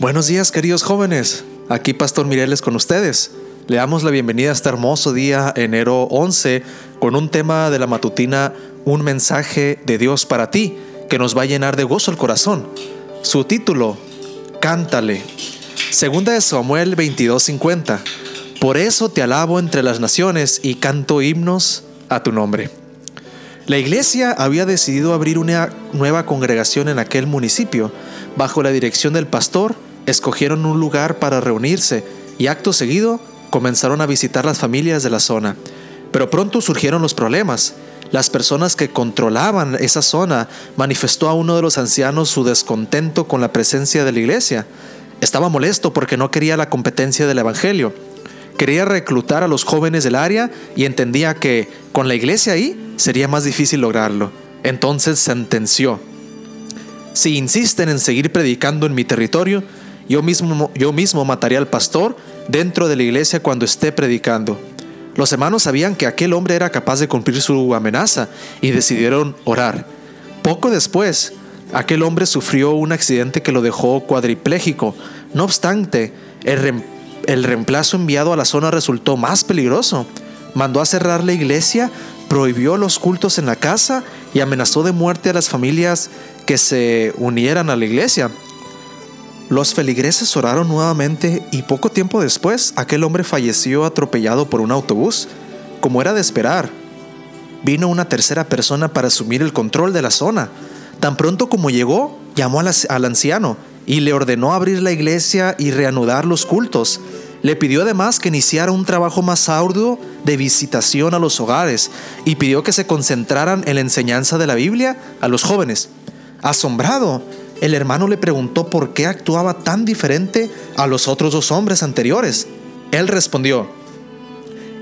Buenos días queridos jóvenes, aquí Pastor Mireles con ustedes. Le damos la bienvenida a este hermoso día, enero 11, con un tema de la matutina, un mensaje de Dios para ti, que nos va a llenar de gozo el corazón. Su título, Cántale. Segunda de Samuel 22:50. Por eso te alabo entre las naciones y canto himnos a tu nombre. La iglesia había decidido abrir una nueva congregación en aquel municipio. Bajo la dirección del pastor, escogieron un lugar para reunirse y acto seguido comenzaron a visitar las familias de la zona. Pero pronto surgieron los problemas. Las personas que controlaban esa zona manifestó a uno de los ancianos su descontento con la presencia de la iglesia. Estaba molesto porque no quería la competencia del Evangelio. Quería reclutar a los jóvenes del área y entendía que con la iglesia ahí sería más difícil lograrlo. Entonces sentenció, si insisten en seguir predicando en mi territorio, yo mismo, yo mismo mataré al pastor dentro de la iglesia cuando esté predicando. Los hermanos sabían que aquel hombre era capaz de cumplir su amenaza y decidieron orar. Poco después, aquel hombre sufrió un accidente que lo dejó cuadripléjico. No obstante, el, el reemplazo enviado a la zona resultó más peligroso. Mandó a cerrar la iglesia, prohibió los cultos en la casa y amenazó de muerte a las familias que se unieran a la iglesia. Los feligreses oraron nuevamente y poco tiempo después aquel hombre falleció atropellado por un autobús. Como era de esperar, vino una tercera persona para asumir el control de la zona. Tan pronto como llegó, llamó al anciano y le ordenó abrir la iglesia y reanudar los cultos. Le pidió además que iniciara un trabajo más arduo de visitación a los hogares y pidió que se concentraran en la enseñanza de la Biblia a los jóvenes. Asombrado, el hermano le preguntó por qué actuaba tan diferente a los otros dos hombres anteriores. Él respondió,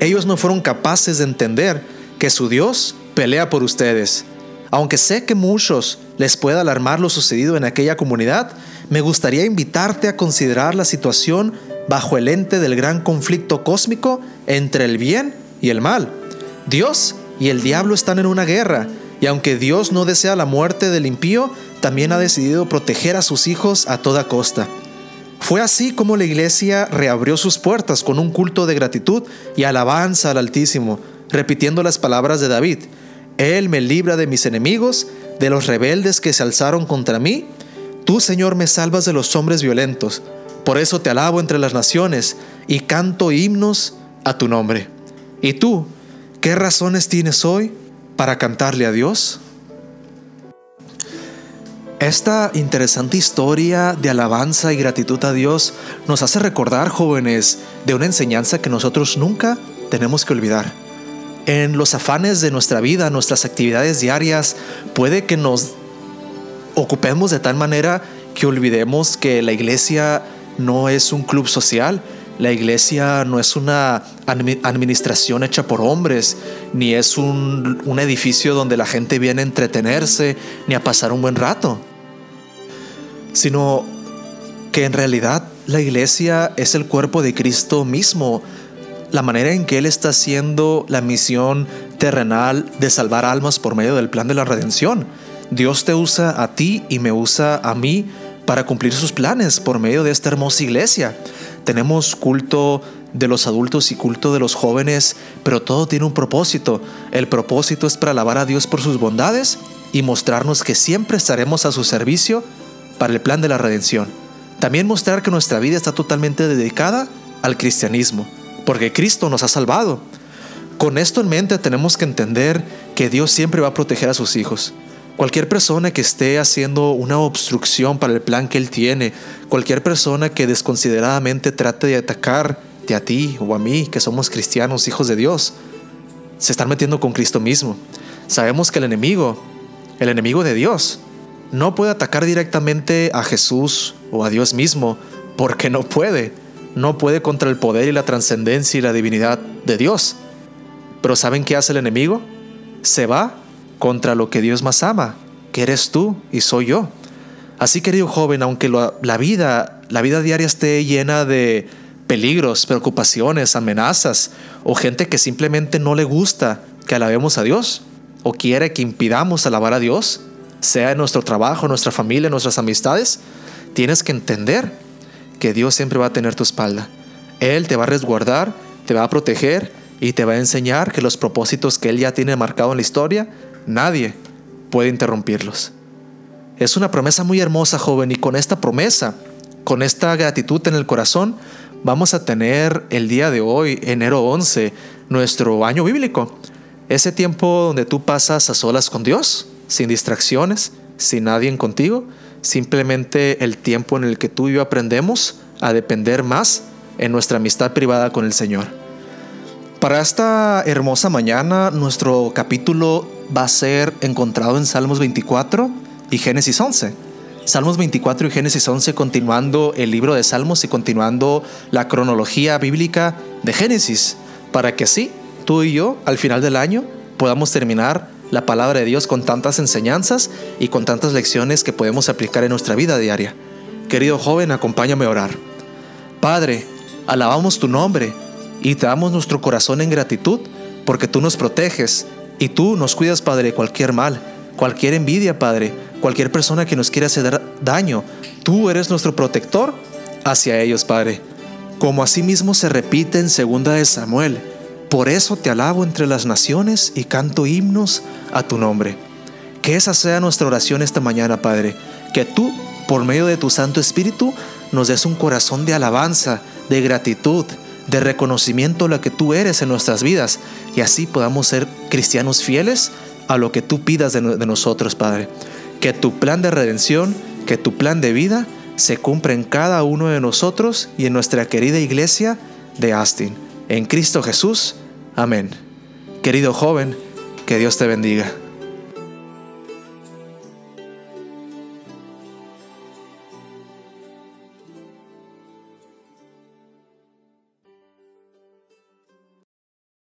ellos no fueron capaces de entender que su Dios pelea por ustedes. Aunque sé que muchos les pueda alarmar lo sucedido en aquella comunidad, me gustaría invitarte a considerar la situación bajo el ente del gran conflicto cósmico entre el bien y el mal. Dios y el diablo están en una guerra, y aunque Dios no desea la muerte del impío, también ha decidido proteger a sus hijos a toda costa. Fue así como la iglesia reabrió sus puertas con un culto de gratitud y alabanza al Altísimo, repitiendo las palabras de David. Él me libra de mis enemigos, de los rebeldes que se alzaron contra mí. Tú, Señor, me salvas de los hombres violentos. Por eso te alabo entre las naciones y canto himnos a tu nombre. ¿Y tú, qué razones tienes hoy para cantarle a Dios? Esta interesante historia de alabanza y gratitud a Dios nos hace recordar, jóvenes, de una enseñanza que nosotros nunca tenemos que olvidar. En los afanes de nuestra vida, nuestras actividades diarias, puede que nos ocupemos de tal manera que olvidemos que la iglesia no es un club social, la iglesia no es una administración hecha por hombres, ni es un, edificio donde la gente viene a entretenerse, ni a pasar un buen rato, sino que en realidad la iglesia es el cuerpo de Cristo mismo, la manera en que Él está haciendo la misión terrenal de salvar almas por medio del plan de la redención. Dios te usa a ti y me usa a mí para cumplir sus planes por medio de esta hermosa iglesia. Tenemos culto de los adultos y culto de los jóvenes, pero todo tiene un propósito. El propósito es para alabar a Dios por sus bondades y mostrarnos que siempre estaremos a su servicio para el plan de la redención. También mostrar que nuestra vida está totalmente dedicada al cristianismo, porque Cristo nos ha salvado. Con esto en mente tenemos que entender que Dios siempre va a proteger a sus hijos. Cualquier persona que esté haciendo una obstrucción para el plan que Él tiene, cualquier persona que desconsideradamente trate de atacarte a ti o a mí, que somos cristianos, hijos de Dios, se están metiendo con Cristo mismo. Sabemos que el enemigo, el enemigo de Dios, no puede atacar directamente a Jesús o a Dios mismo, porque no puede. No puede contra el poder y la trascendencia y la divinidad de Dios. Pero ¿saben qué hace el enemigo? Se va contra lo que Dios más ama, que eres tú y soy yo. Así, querido joven, aunque la vida, la vida diaria esté llena de peligros, preocupaciones, amenazas, o gente que simplemente no le gusta que alabemos a Dios, o quiere que impidamos alabar a Dios, sea en nuestro trabajo, nuestra familia, nuestras amistades, tienes que entender que Dios siempre va a tener tu espalda. Él te va a resguardar, te va a proteger y te va a enseñar que los propósitos que Él ya tiene marcado en la historia, nadie puede interrumpirlos. Es una promesa muy hermosa, joven, y con esta promesa, con esta gratitud en el corazón, vamos a tener el día de hoy, enero 11, nuestro año bíblico. Ese tiempo donde tú pasas a solas con Dios, sin distracciones, sin nadie contigo, simplemente el tiempo en el que tú y yo aprendemos a depender más en nuestra amistad privada con el Señor. Para esta hermosa mañana, nuestro capítulo va a ser encontrado en Salmos 24 y Génesis 11. Salmos 24 y Génesis 11 continuando el libro de Salmos y continuando la cronología bíblica de Génesis, para que así tú y yo al final del año podamos terminar la palabra de Dios con tantas enseñanzas y con tantas lecciones que podemos aplicar en nuestra vida diaria. Querido joven, acompáñame a orar. Padre, alabamos tu nombre y te damos nuestro corazón en gratitud porque tú nos proteges y tú nos cuidas, Padre, cualquier mal, cualquier envidia, Padre, cualquier persona que nos quiera hacer daño. Tú eres nuestro protector hacia ellos, Padre. Como asimismo se repite en segunda de Samuel, por eso te alabo entre las naciones y canto himnos a tu nombre. Que esa sea nuestra oración esta mañana, Padre. Que tú, por medio de tu Santo Espíritu, nos des un corazón de alabanza, de gratitud, de reconocimiento a lo que tú eres en nuestras vidas y así podamos ser cristianos fieles a lo que tú pidas de, nosotros, Padre. Que tu plan de redención, que tu plan de vida se cumpla en cada uno de nosotros y en nuestra querida iglesia de Astin. En Cristo Jesús. Amén. Querido joven, que Dios te bendiga.